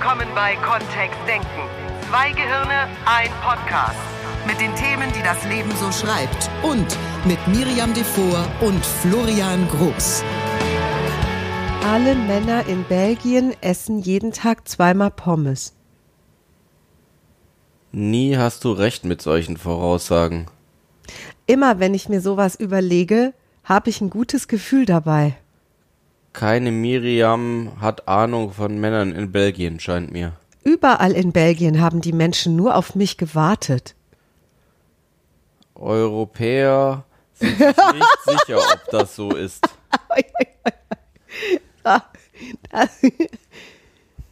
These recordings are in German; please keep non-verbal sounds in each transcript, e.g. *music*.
willkommen bei Kontext Denken. Zwei Gehirne, ein Podcast. Mit den Themen, die das Leben so schreibt. Und mit Miriam Devor und Florian Groß. Alle Männer in Belgien essen jeden Tag zweimal Pommes. Nie hast du recht mit solchen Voraussagen. Immer wenn ich mir sowas überlege, habe ich ein gutes Gefühl dabei. Keine Miriam hat Ahnung von Männern in Belgien, scheint mir. Überall in Belgien haben die Menschen nur auf mich gewartet. Europäer sind sich *laughs* nicht sicher, ob das so ist. *laughs*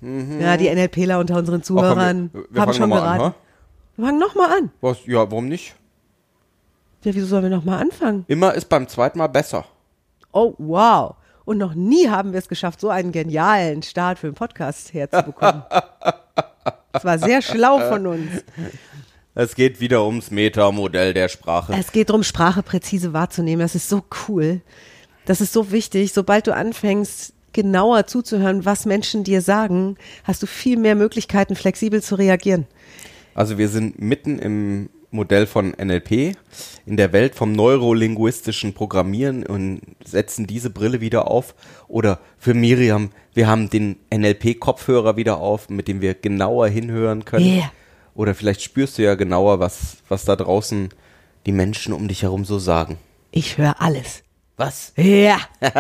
Ja, die NLPler unter unseren Zuhörern Ach, komm, wir- wir haben fangen schon noch mal an, wir fangen nochmal an. Was? Ja, warum nicht? Ja, wieso sollen wir nochmal anfangen? Immer ist beim zweiten Mal besser. Oh, wow. Und noch nie haben wir es geschafft, so einen genialen Start für den Podcast herzubekommen. *laughs* Das war sehr schlau von uns. Es geht wieder ums Metamodell der Sprache. Es geht darum, Sprache präzise wahrzunehmen. Das ist so cool. Das ist so wichtig. Sobald du anfängst, genauer zuzuhören, was Menschen dir sagen, hast du viel mehr Möglichkeiten, flexibel zu reagieren. Also wir sind mitten im Modell von NLP, in der Welt vom neurolinguistischen Programmieren und setzen diese Brille wieder auf. Oder für Miriam, wir haben den NLP-Kopfhörer wieder auf, mit dem wir genauer hinhören können. Yeah. Oder vielleicht spürst du ja genauer, was, was da draußen die Menschen um dich herum so sagen. Ich höre alles. Was? Ja. *laughs*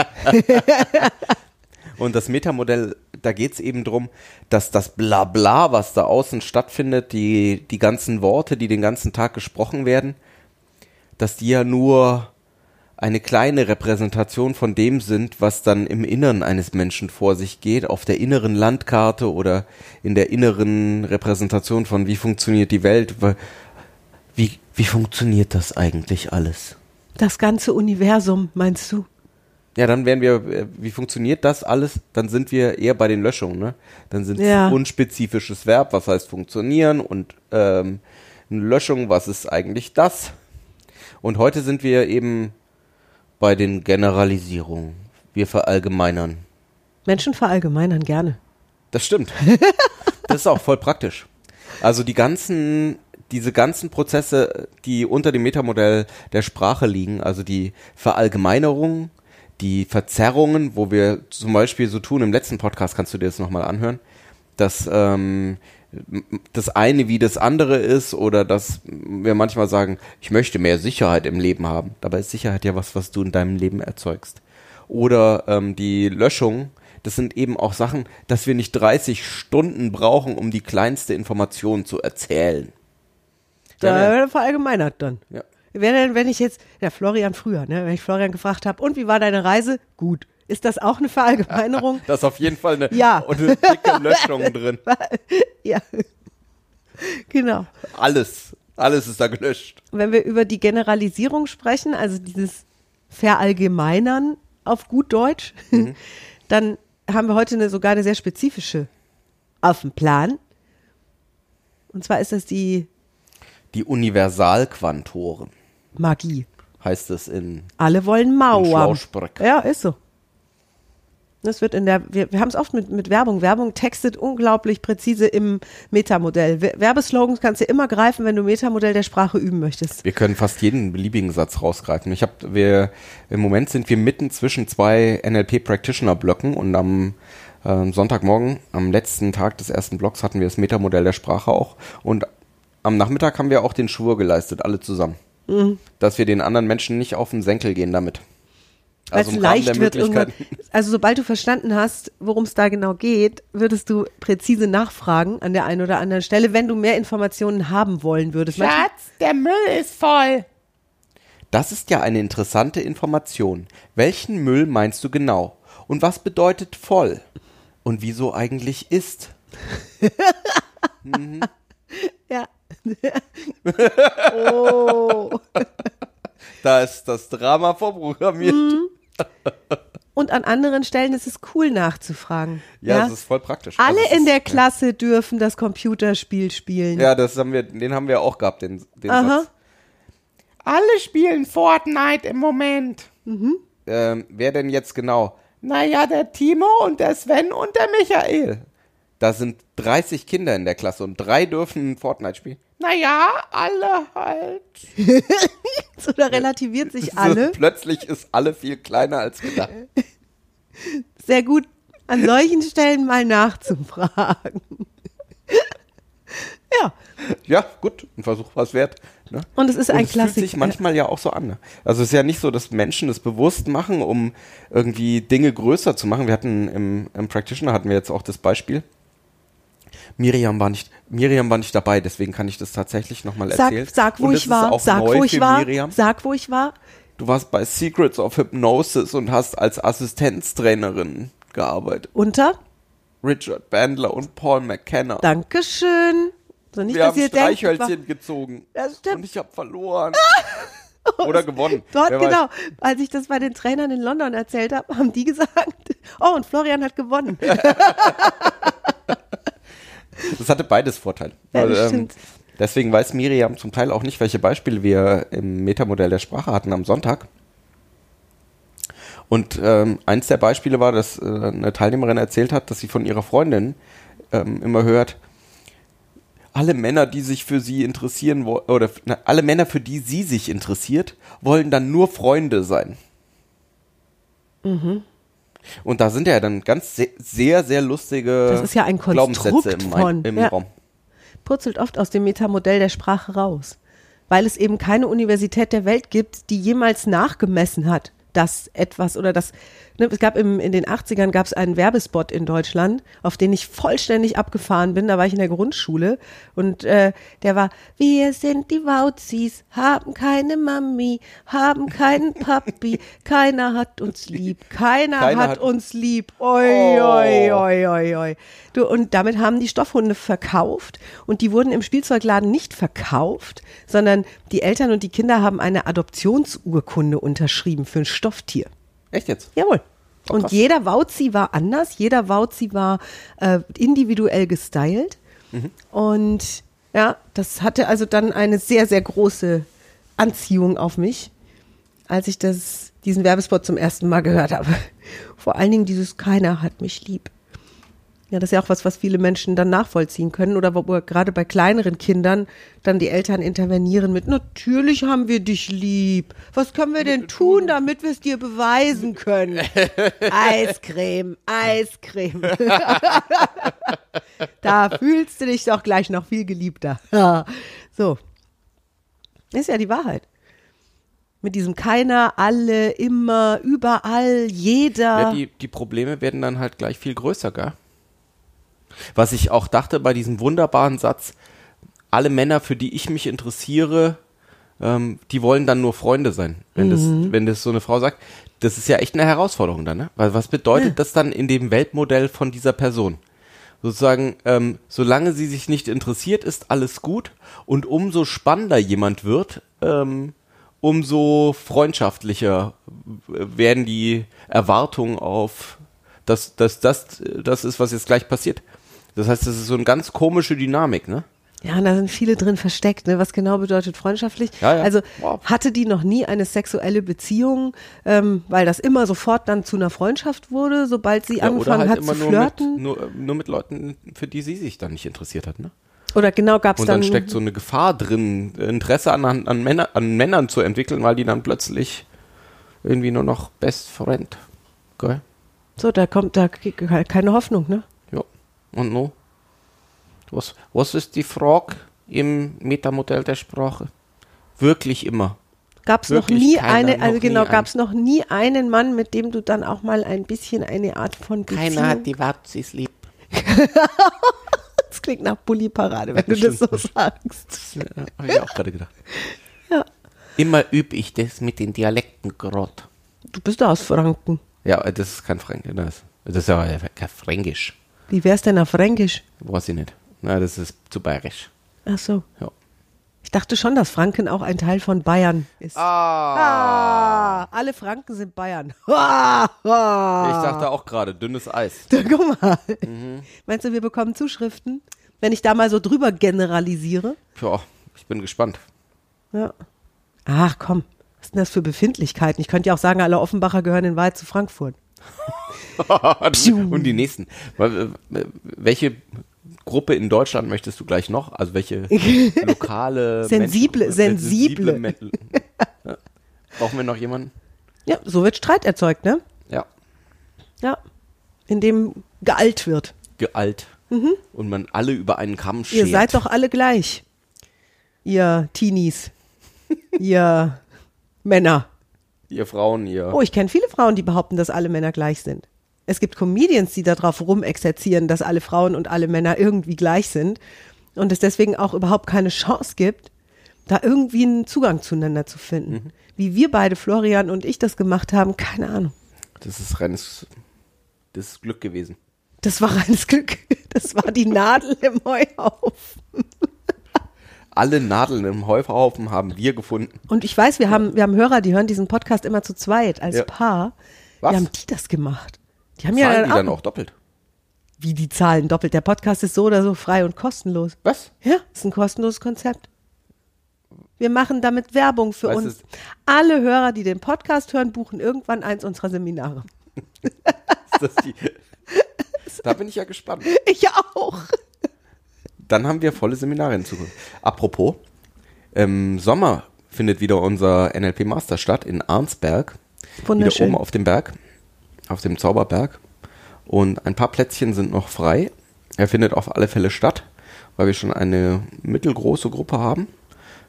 Und das Metamodell, da geht es eben drum, dass das Blabla, was da außen stattfindet, die, die ganzen Worte, die den ganzen Tag gesprochen werden, dass die ja nur eine kleine Repräsentation von dem sind, was dann im Innern eines Menschen vor sich geht, auf der inneren Landkarte oder in der inneren Repräsentation von wie funktioniert die Welt, wie, wie funktioniert das eigentlich alles? Das ganze Universum, meinst du? Ja, dann wären wir, äh, wie funktioniert das alles? Dann sind wir eher bei den Löschungen, ne? Dann sind es Ja. unspezifisches Verb, was heißt funktionieren und ähm, eine Löschung, was ist eigentlich das? Und heute sind wir eben bei den Generalisierungen. Wir verallgemeinern. Menschen verallgemeinern gerne. Das stimmt. das ist auch voll praktisch. Also die ganzen, diese ganzen Prozesse, die unter dem Metamodell der Sprache liegen, also die Verallgemeinerung, die Verzerrungen, wo wir zum Beispiel so tun, im letzten Podcast kannst du dir das nochmal anhören, dass ähm, das eine wie das andere ist oder dass wir manchmal sagen, ich möchte mehr Sicherheit im Leben haben. Dabei ist Sicherheit ja was, was du in deinem Leben erzeugst. Oder ähm, die Löschung, das sind eben auch Sachen, dass wir nicht 30 Stunden brauchen, um die kleinste Information zu erzählen. Da Ja, er verallgemeinert dann. Ja. Wäre denn, wenn ich jetzt, ja, Florian früher, ne, wenn ich Florian gefragt habe, und wie war deine Reise? Gut. Ist das auch eine Verallgemeinerung? *laughs* Da ist auf jeden Fall eine, *laughs* Ja. und eine dicke Löschung *laughs* drin. ja. Genau. Alles. Alles ist da gelöscht. Wenn wir über die Generalisierung sprechen, also dieses Verallgemeinern auf gut Deutsch, Mhm. dann haben wir heute eine, sogar eine sehr spezifische auf dem Plan. Und zwar ist das die Die Universalquantoren Magie. heißt es in Alle wollen Mauern. Schlauchsprück. Ja, ist so. Das wird in der, wir, wir haben es oft mit, mit Werbung. Werbung textet unglaublich präzise im Metamodell. We- Werbeslogans kannst du immer greifen, wenn du Metamodell der Sprache üben möchtest. Wir können fast jeden beliebigen Satz rausgreifen. Ich habe, wir im Moment sind wir mitten zwischen zwei NLP Practitioner Blöcken und am ähm, Sonntagmorgen, am letzten Tag des ersten Blocks hatten wir das Metamodell der Sprache auch und am Nachmittag haben wir auch den Schwur geleistet, alle zusammen, Mhm. dass wir den anderen Menschen nicht auf den Senkel gehen damit. Weil Also es leicht wird irgendwann. Also sobald du verstanden hast, worum es da genau geht, würdest du präzise nachfragen an der einen oder anderen Stelle, wenn du mehr Informationen haben wollen würdest. Manchmal- der Müll ist voll. Das ist ja eine interessante Information. Welchen Müll meinst du genau? Und was bedeutet voll? Und wieso eigentlich ist? *laughs* Ja. Oh. *laughs* Da ist das Drama vorprogrammiert. Mhm. Und an anderen Stellen ist es cool nachzufragen. Ja, das ist voll praktisch. Alle Also in ist- der Klasse dürfen das Computerspiel spielen. Ja, das haben wir, den haben wir auch gehabt, den, den Aha. Satz. Alle spielen Fortnite im Moment. Ähm, wer denn jetzt genau? Naja, der Timo und der Sven und der Michael. Da sind 30 Kinder in der Klasse und drei dürfen Fortnite spielen. Naja, alle halt. *laughs* So, da relativiert sich *laughs* So, alle. plötzlich ist alle viel kleiner als gedacht. *laughs* Sehr gut, an solchen Stellen mal nachzufragen. ja, Ja, gut, ein Versuch was wert. Ne? und es ist Und ein es fühlt sich Klassiker. manchmal ja auch so an. Ne? Also es ist ja nicht so, dass Menschen es bewusst machen, um irgendwie Dinge größer zu machen. Wir hatten im, im Practitioner hatten wir jetzt auch das Beispiel. Miriam war nicht, Miriam war nicht dabei, deswegen kann ich das tatsächlich nochmal erzählen. sag, wo ich war. Sag, wo ich war. Miriam. Sag, wo ich war. Du warst bei Secrets of Hypnosis und hast als Assistenztrainerin gearbeitet. Unter? Richard Bandler und Paul McKenna. Dankeschön. So nicht, wir dass haben ihr denkt, Streichhölzchen gezogen. Das stimmt. Und ich habe verloren. *laughs* Oder gewonnen. *laughs* Dort, Wer weiß. genau. Als ich das bei den Trainern in London erzählt habe, haben die gesagt, *laughs* oh, und Florian hat gewonnen. Das hatte beides Vorteil. Ja, das Weil, ähm, stimmt. deswegen weiß Miriam zum Teil auch nicht, welche Beispiele wir im Metamodell der Sprache hatten am Sonntag. Und ähm, eins der Beispiele war, dass äh, eine Teilnehmerin erzählt hat, dass sie von ihrer Freundin ähm, immer hört, alle Männer, die sich für sie interessieren, oder na, alle Männer, für die sie sich interessiert, wollen dann nur Freunde sein. Mhm. Und da sind ja dann ganz se sehr, sehr lustige Das ist ja ein Glaubenssätze im, von- im ja. Raum. Purzelt oft aus dem Metamodell der Sprache raus. Weil es eben keine Universität der Welt gibt, die jemals nachgemessen hat, dass etwas oder das, ne, es gab im, in den 80ern gab es einen Werbespot in Deutschland, auf den ich vollständig abgefahren bin, da war ich in der Grundschule und äh, der war, wir sind die Wauzis, haben keine Mami, haben keinen Papi, *laughs* keiner hat uns lieb, keiner, Keiner hat, hat- uns lieb, oi, oi, oi, oi, oi. Du, und damit haben die Stoffhunde verkauft und die wurden im Spielzeugladen nicht verkauft, sondern die Eltern und die Kinder haben eine Adoptionsurkunde unterschrieben für ein Stofftier. Echt jetzt? Jawohl. Und krass. jeder Wauzi war anders, jeder Wauzi war äh, individuell gestylt. Und ja, das hatte also dann eine sehr, sehr große Anziehung auf mich, als ich das, diesen Werbespot zum ersten Mal gehört habe. Vor allen Dingen dieses Keiner hat mich lieb. Ja, das ist ja auch was, was viele Menschen dann nachvollziehen können oder wo wo gerade bei kleineren Kindern dann die Eltern intervenieren mit, natürlich haben wir dich lieb. Was können wir denn tun, damit wir es dir beweisen können? *laughs* Eiscreme, Eiscreme. *laughs* da fühlst du dich doch gleich noch viel geliebter. *laughs* so. Ist ja die Wahrheit. Mit diesem keiner, alle, immer, überall, jeder. Ja, die, die Probleme werden dann halt gleich viel größer, gell? Was ich auch dachte bei diesem wunderbaren Satz, alle Männer, für die ich mich interessiere, ähm, die wollen dann nur Freunde sein. Wenn, das, wenn das so eine Frau sagt, das ist ja echt eine Herausforderung dann, ne? Weil was bedeutet das dann in dem Weltmodell von dieser Person? Sozusagen, ähm, solange sie sich nicht interessiert, ist alles gut und umso spannender jemand wird, ähm, umso freundschaftlicher werden die Erwartungen auf, dass, dass das das ist, was jetzt gleich passiert. Das heißt, das ist so eine ganz komische Dynamik, ne? Ja, und da sind viele drin versteckt, ne? Was genau bedeutet freundschaftlich? Ja, ja. Also Wow. hatte die noch nie eine sexuelle Beziehung, ähm, weil das immer sofort dann zu einer Freundschaft wurde, sobald sie Ja, angefangen hat zu nur flirten? mit, nur, nur mit Leuten, für die sie sich dann nicht interessiert hat, ne? Oder genau gab es Und dann, dann steckt so eine Gefahr drin, Interesse an, an, Männer, an Männern zu entwickeln, weil die dann plötzlich irgendwie nur noch Best Friend. Geil. so, da kommt da ke- keine Hoffnung, ne? Ja. Und no? Was, was ist die Frage im Metamodell der Sprache? Wirklich immer. Gab es noch nie keiner, eine, also genau, einen. gab es noch nie einen Mann, mit dem du dann auch mal ein bisschen eine Art von Beziehung. Keiner hat die Watzis lieb. *laughs* das klingt nach Bulli-Parade, wenn du das so sagst. Ja, Habe ich auch gerade gedacht. *laughs* Immer üb ich das mit den Dialekten gerade. Du bist aus Franken. Ja, das ist kein Fränkisch. Das, das ist ja kein Fränkisch. Wie wär's denn auf Fränkisch? Weiß ich nicht. Na, das ist zu bayerisch. Ach so. Ja. Ich dachte schon, dass Franken auch ein Teil von Bayern ist. Ah, alle Franken sind Bayern. Ah, *laughs* ah. Ich dachte auch gerade, dünnes Eis. *laughs* Guck mal. Mhm. Meinst du, wir bekommen Zuschriften, wenn ich da mal so drüber generalisiere? Ja, ich bin gespannt. Ja. Ach komm, was ist denn das für Befindlichkeiten? Ich könnte ja auch sagen, alle Offenbacher gehören in Wahrheit zu Frankfurt. *laughs* Und die nächsten. Äh, Welche Gruppe in Deutschland möchtest du gleich noch? Also welche *laughs* lokale Sensible- Menschen- sensible. Men- ja. Brauchen wir noch jemanden? Ja, so wird Streit erzeugt, ne? Ja. Ja. In dem gealt wird. Gealt. Und man alle über einen Kamm Ihr schert. seid doch alle gleich. Ihr Teenies. *laughs* ihr Männer. Ihr Frauen, ihr. Oh, ich kenne viele Frauen, die behaupten, dass alle Männer gleich sind. Es gibt Comedians, die darauf rumexerzieren, dass alle Frauen und alle Männer irgendwie gleich sind und es deswegen auch überhaupt keine Chance gibt, da irgendwie einen Zugang zueinander zu finden. Wie wir beide, Florian und ich, das gemacht haben, keine Ahnung. Das ist reines das ist Glück gewesen. Das war reines Glück. Das war die Nadel im Heuhaufen. Alle Nadeln im Heuhaufen haben wir gefunden. Und ich weiß, wir haben, wir haben Hörer, die hören diesen Podcast immer zu zweit als Ja. Paar. Was? Wie haben die das gemacht? Die haben ja Zahlen dann die auch, dann auch doppelt. wie die Zahlen doppelt. Der Podcast ist so oder so frei und kostenlos. Was? Ja, ist ein kostenloses Konzept. Wir machen damit Werbung für Weißt uns. Alle Hörer, die den Podcast hören, buchen irgendwann eins unserer Seminare. *laughs* Ist das die? *laughs* da bin ich ja gespannt. Ich auch. Dann haben wir volle Seminare in Zukunft. Apropos, im Sommer findet wieder unser NLP Master statt in Arnsberg. Wieder Wunderschön. oben auf dem Berg, auf dem Zauberberg. Und ein paar Plätzchen sind noch frei. Er findet auf alle Fälle statt, weil wir schon eine mittelgroße Gruppe haben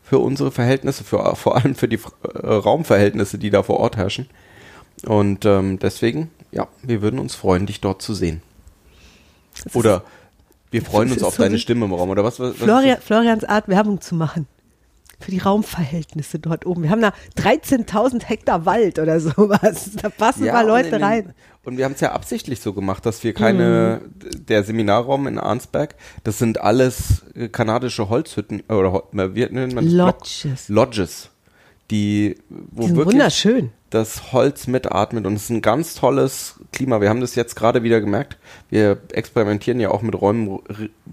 für unsere Verhältnisse, für, *laughs* vor allem für die äh, Raumverhältnisse, die da vor Ort herrschen. Und ähm, deswegen, ja, wir würden uns freuen, dich dort zu sehen. Oder wir freuen uns auf so deine Stimme im Raum, oder was? was Florian, Florians Art, Werbung zu machen. Für die Raumverhältnisse dort oben. Wir haben da 13.000 Hektar Wald oder sowas. Da passen ein paar und Leute den- rein. Und wir haben es ja absichtlich so gemacht, dass wir keine, Mhm. der Seminarraum in Arnsberg, das sind alles äh, kanadische Holzhütten, äh, oder Hol- wie nennt man das? Lodges. Lodges. Die, wo Die sind wirklich wunderschön. das Holz mitatmet und es ist ein ganz tolles Klima. Wir haben das jetzt gerade wieder gemerkt. Wir experimentieren ja auch mit Räumen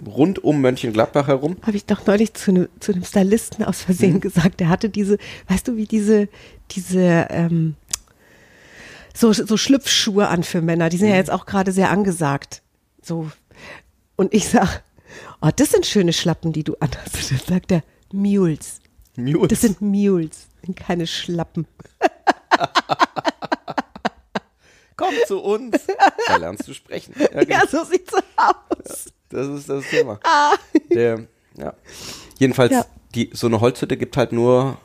rund um Mönchengladbach herum. Habe ich doch neulich zu, ne, zu einem Stylisten aus Mhm. Versehen gesagt. Der hatte diese, weißt du, wie diese, diese, ähm, so, so Schlüpfschuhe an für Männer. Die sind Mhm. ja jetzt auch gerade sehr angesagt. So. Und ich sag, oh, das sind schöne Schlappen, die du anhast. Und dann sagt er, Mules. Mules. Das sind Mules, keine Schlappen. Komm zu uns. *laughs* Da lernst du sprechen. Ja, genau. Ja, so sieht's aus. Das ist das Thema. Der, ja. Jedenfalls, Ja. die, so eine Holzhütte gibt halt nur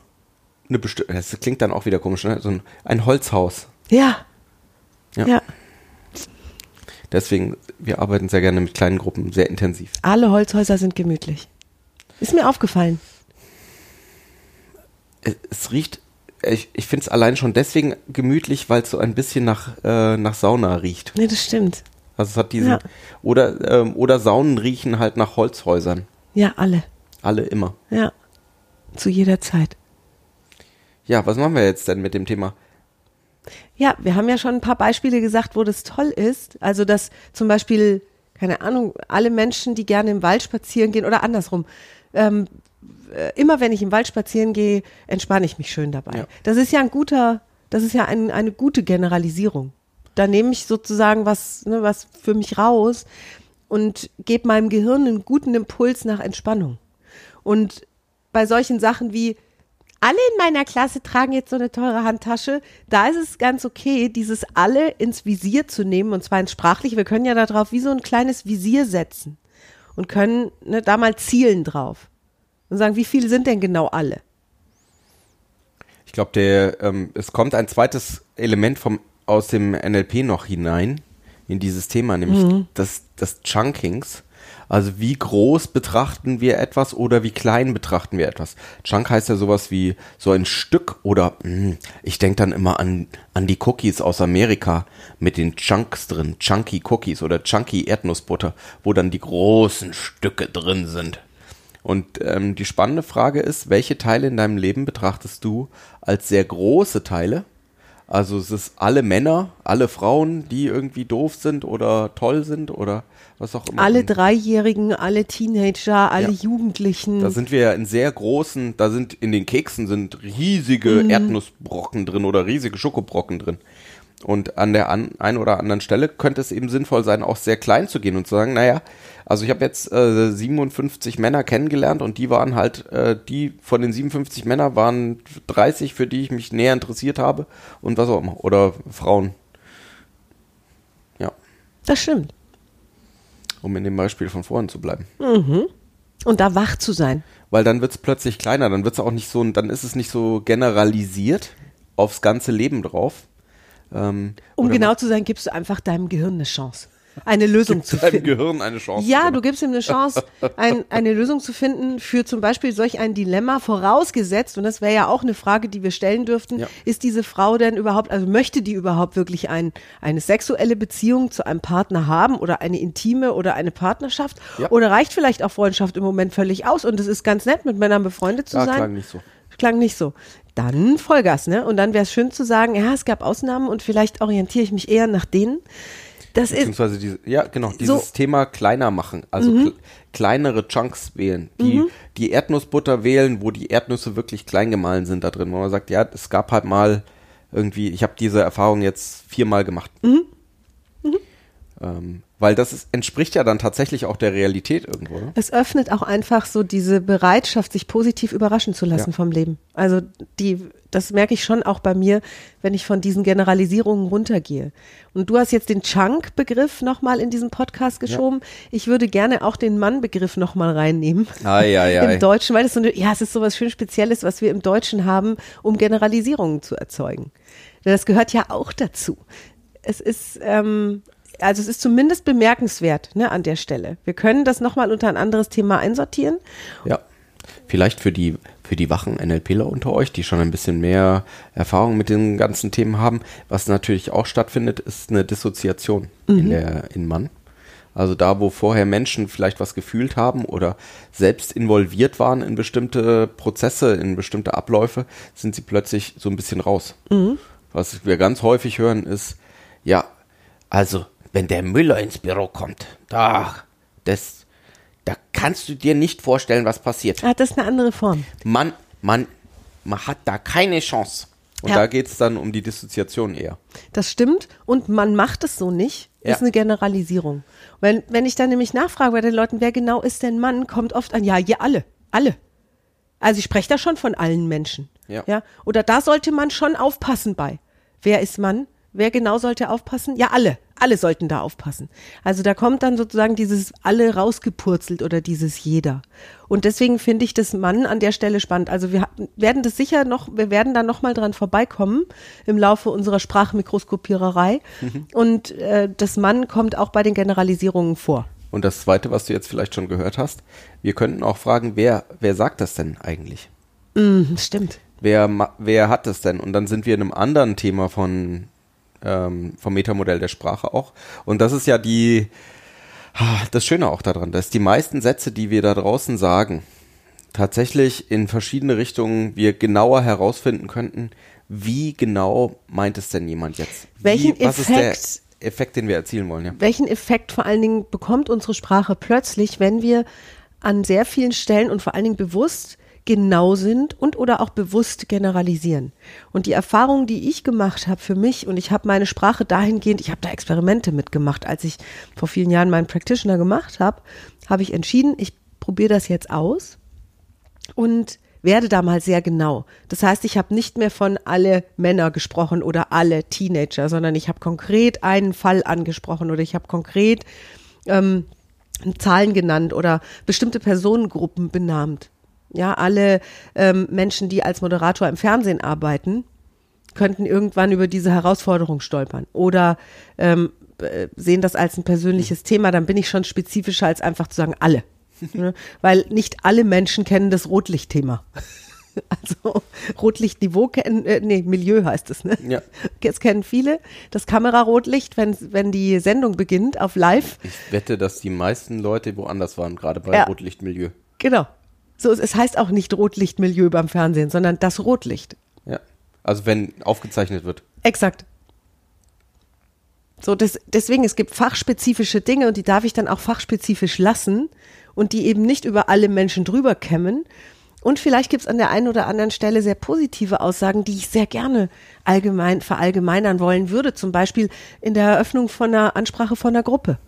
eine bestimmte, das klingt dann auch wieder komisch, ne? So ein, ein Holzhaus. Ja. Ja. ja. Deswegen, wir arbeiten sehr gerne mit kleinen Gruppen, sehr intensiv. Alle Holzhäuser sind gemütlich. Ist mir aufgefallen. Es, riecht, ich, ich finde es allein schon deswegen gemütlich, weil es so ein bisschen nach, äh, nach Sauna riecht. Nee, das stimmt. Also es hat diesen, Ja. oder, ähm, oder Saunen riechen halt nach Holzhäusern. Ja, alle. Alle immer. Ja. Zu jeder Zeit. Ja, was machen wir jetzt denn mit dem Thema? Ja, wir haben ja schon ein paar Beispiele gesagt, wo das toll ist. Also, dass zum Beispiel, keine Ahnung, alle Menschen, die gerne im Wald spazieren gehen oder andersrum, ähm, äh, immer wenn ich im Wald spazieren gehe, entspanne ich mich schön dabei. Ja. Das ist ja ein guter, das ist ja ein, eine gute Generalisierung. Da nehme ich sozusagen was, ne, was für mich raus und gebe meinem Gehirn einen guten Impuls nach Entspannung. Und bei solchen Sachen wie, alle in meiner Klasse tragen jetzt so eine teure Handtasche, da ist es ganz okay, dieses alle ins Visier zu nehmen, und zwar ins Sprachliche. Wir können ja darauf wie so ein kleines Visier setzen und können ne, da mal zielen drauf und sagen, wie viele sind denn genau alle? Ich glaube, der, ähm, es kommt ein zweites Element vom, aus dem NLP noch hinein in dieses Thema, nämlich das, das Chunkings. Also wie groß betrachten wir etwas oder wie klein betrachten wir etwas? Chunk heißt ja sowas wie so ein Stück oder mh, ich denke dann immer an, an die Cookies aus Amerika mit den Chunks drin, Chunky Cookies oder Chunky Erdnussbutter, wo dann die großen Stücke drin sind. Und ähm, die spannende Frage ist, welche Teile in deinem Leben betrachtest du als sehr große Teile? Also es ist alle Männer, alle Frauen, die irgendwie doof sind oder toll sind oder was auch immer. Alle Dreijährigen, alle Teenager, alle Ja. Jugendlichen. Da sind wir ja in sehr großen, da sind in den Keksen sind riesige Erdnussbrocken drin oder riesige Schokobrocken drin. Und an der an, einen oder anderen Stelle könnte es eben sinnvoll sein, auch sehr klein zu gehen und zu sagen, naja, also ich habe jetzt äh, 57 Männer kennengelernt und die waren halt, äh, die von den 57 Männern waren 30, für die ich mich näher interessiert habe und was auch immer. Oder Frauen. Ja, Das stimmt. um in dem Beispiel von vorhin zu bleiben. Und da wach zu sein. Weil dann wird es plötzlich kleiner, dann wird es auch nicht so, dann ist es nicht so generalisiert aufs ganze Leben drauf. Ähm, Um genau zu sein, gibst du einfach deinem Gehirn eine Chance, eine Lösung zu deinem finden. Gehirn eine Chance. Ja, oder? du gibst ihm eine Chance, *laughs* ein, eine Lösung zu finden für zum Beispiel solch ein Dilemma, vorausgesetzt, und das wäre ja auch eine Frage, die wir stellen dürften, Ja. ist diese Frau denn überhaupt, also möchte die überhaupt wirklich ein, eine sexuelle Beziehung zu einem Partner haben oder eine intime oder eine Partnerschaft? Ja. Oder reicht vielleicht auch Freundschaft im Moment völlig aus und es ist ganz nett, mit Männern befreundet zu Ja, sein? klang nicht so. Klang nicht so. Dann Vollgas, ne? Und dann wäre es schön zu sagen, ja, es gab Ausnahmen und vielleicht orientiere ich mich eher nach denen. Das ist, Beziehungsweise diese, ja, genau, dieses Thema kleiner machen, also Mhm. kle- kleinere Chunks wählen, die, die Erdnussbutter wählen, wo die Erdnüsse wirklich klein gemahlen sind da drin, wo man sagt, ja, es gab halt mal irgendwie, ich habe diese Erfahrung jetzt viermal gemacht. Mhm. Ähm, weil das ist, entspricht ja dann tatsächlich auch der Realität irgendwo. Ne? Es öffnet auch einfach so diese Bereitschaft, sich positiv überraschen zu lassen Ja. vom Leben. Also die, das merke ich schon auch bei mir, wenn ich von diesen Generalisierungen runtergehe. Und du hast jetzt den Chunk-Begriff nochmal in diesen Podcast geschoben. Ich würde gerne auch den Mann-Begriff nochmal reinnehmen. Ei, ei, ei. Im Deutschen, weil das so eine, ja, es ist sowas schön Spezielles, was wir im Deutschen haben, um Generalisierungen zu erzeugen. Denn das gehört ja auch dazu. Es ist, ähm, also es ist zumindest bemerkenswert ne, an der Stelle. Wir können das nochmal unter ein anderes Thema einsortieren. Ja. Vielleicht für die, für die wachen NLPler unter euch, die schon ein bisschen mehr Erfahrung mit den ganzen Themen haben. Was natürlich auch stattfindet, ist eine Dissoziation in der, in Mann. Also da, wo vorher Menschen vielleicht was gefühlt haben oder selbst involviert waren in bestimmte Prozesse, in bestimmte Abläufe, sind sie plötzlich so ein bisschen raus. Was wir ganz häufig hören ist, ja, Also, wenn der Müller ins Büro kommt, da, das, da kannst du dir nicht vorstellen, was passiert. Ah, das ist eine andere Form. Man, man, man hat da keine Chance. und Ja. da geht es dann um die Dissoziation eher. Das stimmt. Und man macht es so nicht. Ja. Ist eine Generalisierung. Wenn, wenn ich dann nämlich nachfrage bei den Leuten, wer genau ist denn Mann, kommt oft an, ja, ja, alle. Alle. Also ich spreche da schon von allen Menschen. Ja. ja. Oder da sollte man schon aufpassen bei. Wer ist Mann? Wer genau sollte aufpassen? Ja, alle. Alle sollten da aufpassen. Also da kommt dann sozusagen dieses alle rausgepurzelt oder dieses jeder. Und deswegen finde ich das Mann an der Stelle spannend. Also wir werden das sicher noch, wir werden da noch mal dran vorbeikommen im Laufe unserer Sprachmikroskopiererei. Und äh, das Mann kommt auch bei den Generalisierungen vor. Und das Zweite, was du jetzt vielleicht schon gehört hast, wir könnten auch fragen, wer, wer sagt das denn eigentlich? Mhm, stimmt. Wer, wer hat das denn? Und dann sind wir in einem anderen Thema von, ähm, vom Metamodell der Sprache auch. Und das ist ja die, ah, das Schöne auch daran, dass die meisten Sätze, die wir da draußen sagen, tatsächlich in verschiedene Richtungen wir genauer herausfinden könnten, wie genau meint es denn jemand jetzt? Welchen wie, was Effekt- ist der Effekt, den wir erzielen wollen, ja? welchen Effekt vor allen Dingen bekommt unsere Sprache plötzlich, wenn wir an sehr vielen Stellen und vor allen Dingen bewusst genau sind und oder auch bewusst generalisieren. Und die Erfahrung, die ich gemacht habe für mich, und ich habe meine Sprache dahingehend, ich habe da Experimente mitgemacht, als ich vor vielen Jahren meinen Practitioner gemacht habe, habe ich entschieden, ich probiere das jetzt aus und werde da mal sehr genau. Das heißt, ich habe nicht mehr von alle Männer gesprochen oder alle Teenager, sondern ich habe konkret einen Fall angesprochen oder ich habe konkret ähm, Zahlen genannt oder bestimmte Personengruppen benannt. Ja, alle ähm, Menschen, die als Moderator im Fernsehen arbeiten, könnten irgendwann über diese Herausforderung stolpern oder ähm, äh, sehen das als ein persönliches Thema, dann bin ich schon spezifischer als einfach zu sagen alle. *laughs* Ne? Weil nicht alle Menschen kennen das Rotlichtthema. *laughs* Also Rotlichtniveau kennen, äh, nee, Milieu heißt es, ne? Ja. *laughs* Das kennen viele. Das Kamerarotlicht, wenn, wenn die Sendung beginnt auf live. Ich wette, dass die meisten Leute woanders waren, gerade bei Ja. Rotlichtmilieu. Genau. So, es- heißt auch nicht Rotlichtmilieu beim Fernsehen, sondern das Rotlicht. Ja. Also wenn aufgezeichnet wird. Exakt. So, das, deswegen, es gibt fachspezifische Dinge und die darf ich dann auch fachspezifisch lassen und die eben nicht über alle Menschen drüber kämmen. Und vielleicht gibt es an der einen oder anderen Stelle sehr positive Aussagen, die ich sehr gerne allgemein verallgemeinern wollen würde. Zum Beispiel in der Eröffnung von einer Ansprache von einer Gruppe.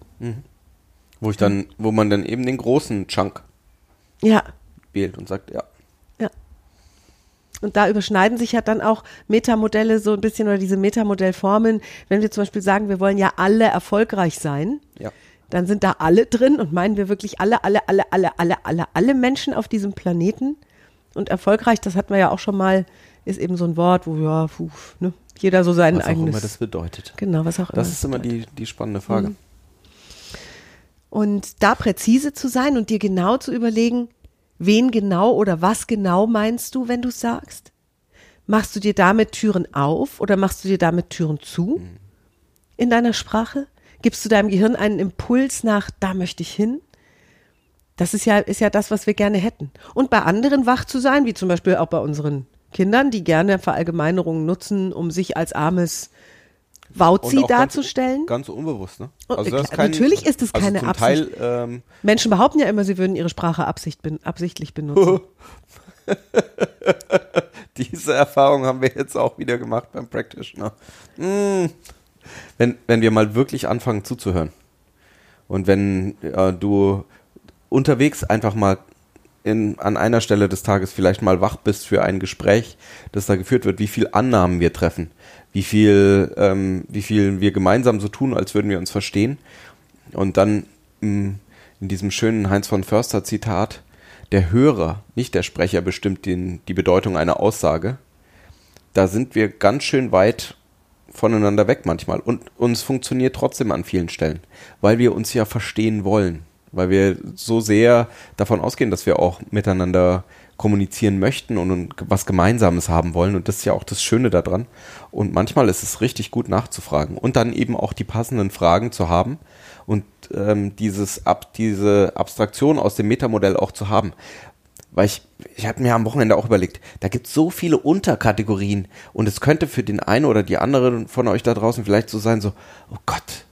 Wo ich dann, wo man dann eben den großen Chunk Ja, wählt und sagt, ja. ja. Und da überschneiden sich ja dann auch Metamodelle so ein bisschen oder diese Metamodellformen. Wenn wir zum Beispiel sagen, wir wollen ja alle erfolgreich sein, Ja. dann sind da alle drin und meinen wir wirklich alle, alle, alle, alle, alle, alle, alle Menschen auf diesem Planeten. Und erfolgreich, das hatten wir ja auch schon mal, ist eben so ein Wort, wo ja, puh, ne, jeder so sein Was auch eigenes. immer das bedeutet. genau, was auch immer. Das ist immer die, die spannende Frage. Mhm. Und da präzise zu sein und dir genau zu überlegen, wen genau oder was genau meinst du, wenn du sagst? Machst du dir damit Türen auf oder machst du dir damit Türen zu in deiner Sprache? Gibst du deinem Gehirn einen Impuls nach, da möchte ich hin? Das ist ja, ist ja das, was wir gerne hätten. Und bei anderen wach zu sein, wie zum Beispiel auch bei unseren Kindern, die gerne Verallgemeinerungen nutzen, um sich als armes Wauzi auch ganz- darzustellen. Ganz, unbewusst, ne? Oh, das ist klar, natürlich ist es also keine zum Absicht. Teil, ähm, Menschen behaupten ja immer, sie würden ihre Sprache Absicht absichtlich benutzen. *laughs* diese Erfahrung haben wir jetzt auch wieder gemacht beim Practitioner. Mm. Wenn, wenn wir mal wirklich anfangen zuzuhören und wenn äh, du unterwegs einfach mal in, an einer Stelle des Tages vielleicht mal wach bist für ein Gespräch, das da geführt wird, wie viel Annahmen wir treffen, wie viel, ähm, wie viel wir gemeinsam so tun, als würden wir uns verstehen. Und dann mh, in diesem schönen Heinz von Förster Zitat, der Hörer, nicht der Sprecher, bestimmt den, die Bedeutung einer Aussage. Da sind wir ganz schön weit voneinander weg manchmal. Und uns funktioniert trotzdem an vielen Stellen, weil wir uns ja verstehen wollen. Weil wir so sehr davon ausgehen, dass wir auch miteinander kommunizieren möchten und, was Gemeinsames haben wollen. Und das ist ja auch das Schöne daran. Und manchmal ist es richtig gut nachzufragen und dann eben auch die passenden Fragen zu haben und ähm, dieses ab, diese Abstraktion aus dem Metamodell auch zu haben. Weil ich, ich habe mir am Wochenende auch überlegt, da gibt es so viele Unterkategorien und es könnte für den einen oder die andere von euch da draußen vielleicht so sein, so, oh Gott,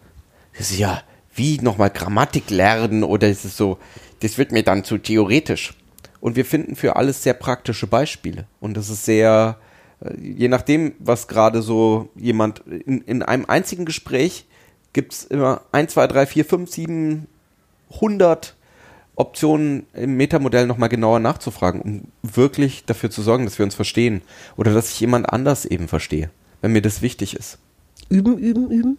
das ist ja wie nochmal Grammatik lernen oder ist es so, das wird mir dann zu theoretisch. Und wir finden für alles sehr praktische Beispiele. Und das ist sehr, äh, je nachdem, was gerade so jemand in, in einem einzigen Gespräch gibt es immer 1, 2, 3, 4, 5, 7, 100 Optionen im Metamodell nochmal genauer nachzufragen, um wirklich dafür zu sorgen, dass wir uns verstehen oder dass ich jemand anders eben verstehe, wenn mir das wichtig ist. Üben, üben, üben.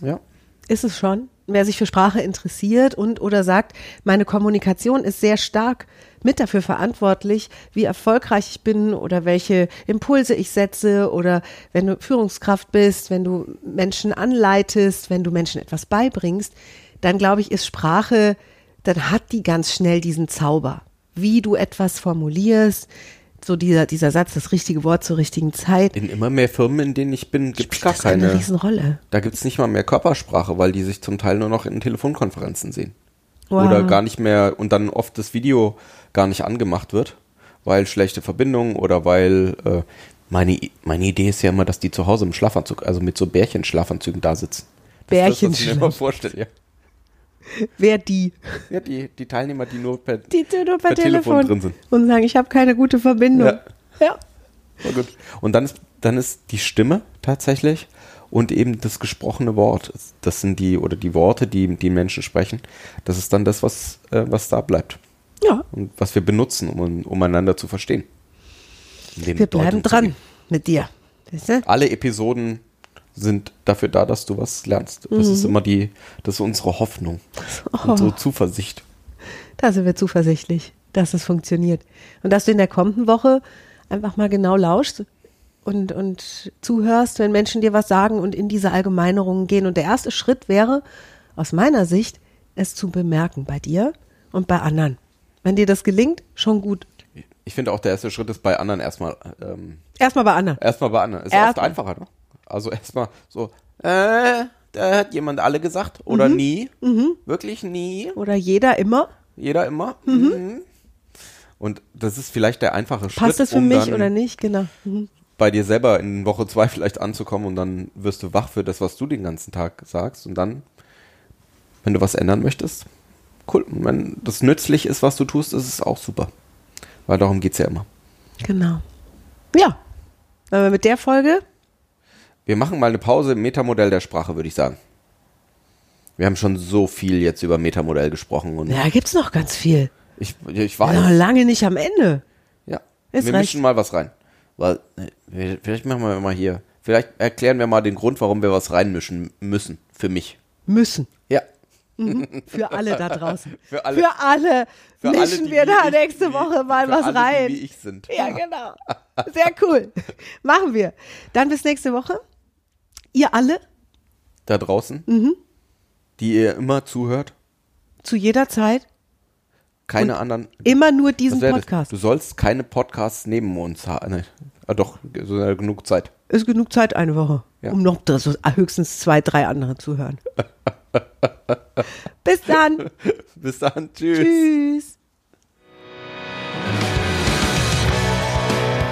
Ja. Ist es schon. Wer sich für Sprache interessiert und oder sagt, meine Kommunikation ist sehr stark mit dafür verantwortlich, wie erfolgreich ich bin oder welche Impulse ich setze oder wenn du Führungskraft bist, wenn du Menschen anleitest, wenn du Menschen etwas beibringst, dann glaube ich, ist Sprache, dann hat die ganz schnell diesen Zauber. Wie du etwas formulierst, so dieser, dieser Satz, das richtige Wort zur richtigen Zeit, In immer mehr Firmen, in denen ich bin, gibt es gar das eine keine. Riesenrolle. Da gibt es nicht mal mehr Körpersprache, weil die sich zum Teil nur noch in Telefonkonferenzen sehen. Wow. Oder gar nicht mehr und dann oft das Video gar nicht angemacht wird, weil schlechte Verbindung oder weil äh, meine, meine Idee ist ja immer, dass die zu Hause im Schlafanzug, also mit so Bärchenschlafanzügen da sitzen. Das ist das, was ich mir vorstelle, ja. Wer die? ja die, die Teilnehmer, die nur per, Die nur per, per Telefon Telefon, drin sind. und sagen, ich habe keine gute Verbindung. Ja. ja. Gut. Und dann ist, dann ist die Stimme tatsächlich und eben das gesprochene Wort. Das sind die, oder die Worte, die die Menschen sprechen. Das ist dann das, was, äh, was da bleibt. Ja, Und was wir benutzen, um, um einander zu verstehen. Wir bleiben dran mit dir. Alle Episoden sind dafür da, dass du was lernst. Das Mhm. ist immer die, das ist unsere Hoffnung, Oh. unsere Zuversicht. Da sind wir zuversichtlich, dass es funktioniert. Und dass du in der kommenden Woche einfach mal genau lauschst und, und zuhörst, wenn Menschen dir was sagen und in diese Allgemeinerungen gehen. Und der erste Schritt wäre, aus meiner Sicht, es zu bemerken bei dir und bei anderen. Wenn dir das gelingt, schon gut. Ich finde auch, der erste Schritt ist bei anderen erstmal, ähm, Erstmal bei anderen. erstmal bei anderen. Ist Erst- oft einfacher, ne? Also erstmal so, äh, da hat jemand alle gesagt oder Mhm. nie. Wirklich nie. Oder jeder immer. Jeder immer. Mhm. Und das ist vielleicht der einfache Schritt. Passt das für um mich oder nicht? Genau. Mhm. bei dir selber in Woche zwei vielleicht anzukommen und dann wirst du wach für das, was du den ganzen Tag sagst und dann, wenn du was ändern möchtest, cool. Und wenn das nützlich ist, was du tust, ist es auch super. Weil darum geht's ja immer. Genau. Ja. Äh, mit der Folge, Wir machen mal eine Pause im Metamodell der Sprache, würde ich sagen. Wir haben schon so viel jetzt über Metamodell gesprochen und ja, gibt's noch ganz viel. ich, ich weiß. noch lange nicht am Ende. Ja, Es wir reicht. mischen mal was rein. Weil, äh, vielleicht machen wir mal hier, vielleicht erklären wir mal den Grund, warum wir was reinmischen müssen. Für mich. Müssen. Ja. Für alle da draußen. *laughs* Für alle. Für alle. Für alle, mischen die wir da ich- nächste Woche mal für was alle, rein. Die wie ich sind. Ja, genau. Sehr cool. *laughs* Machen wir. Dann bis nächste Woche. Ihr alle Da draußen, Mhm. die ihr immer zuhört. zu jeder Zeit Keine anderen. immer nur diesen das? Podcast. Du sollst keine Podcasts neben uns haben. Ne. Ah, doch, so ja genug Zeit. Ist genug Zeit eine Woche, Ja. um noch das, höchstens zwei, drei andere zu hören. *laughs* bis dann. Bis dann. Tschüss. Tschüss.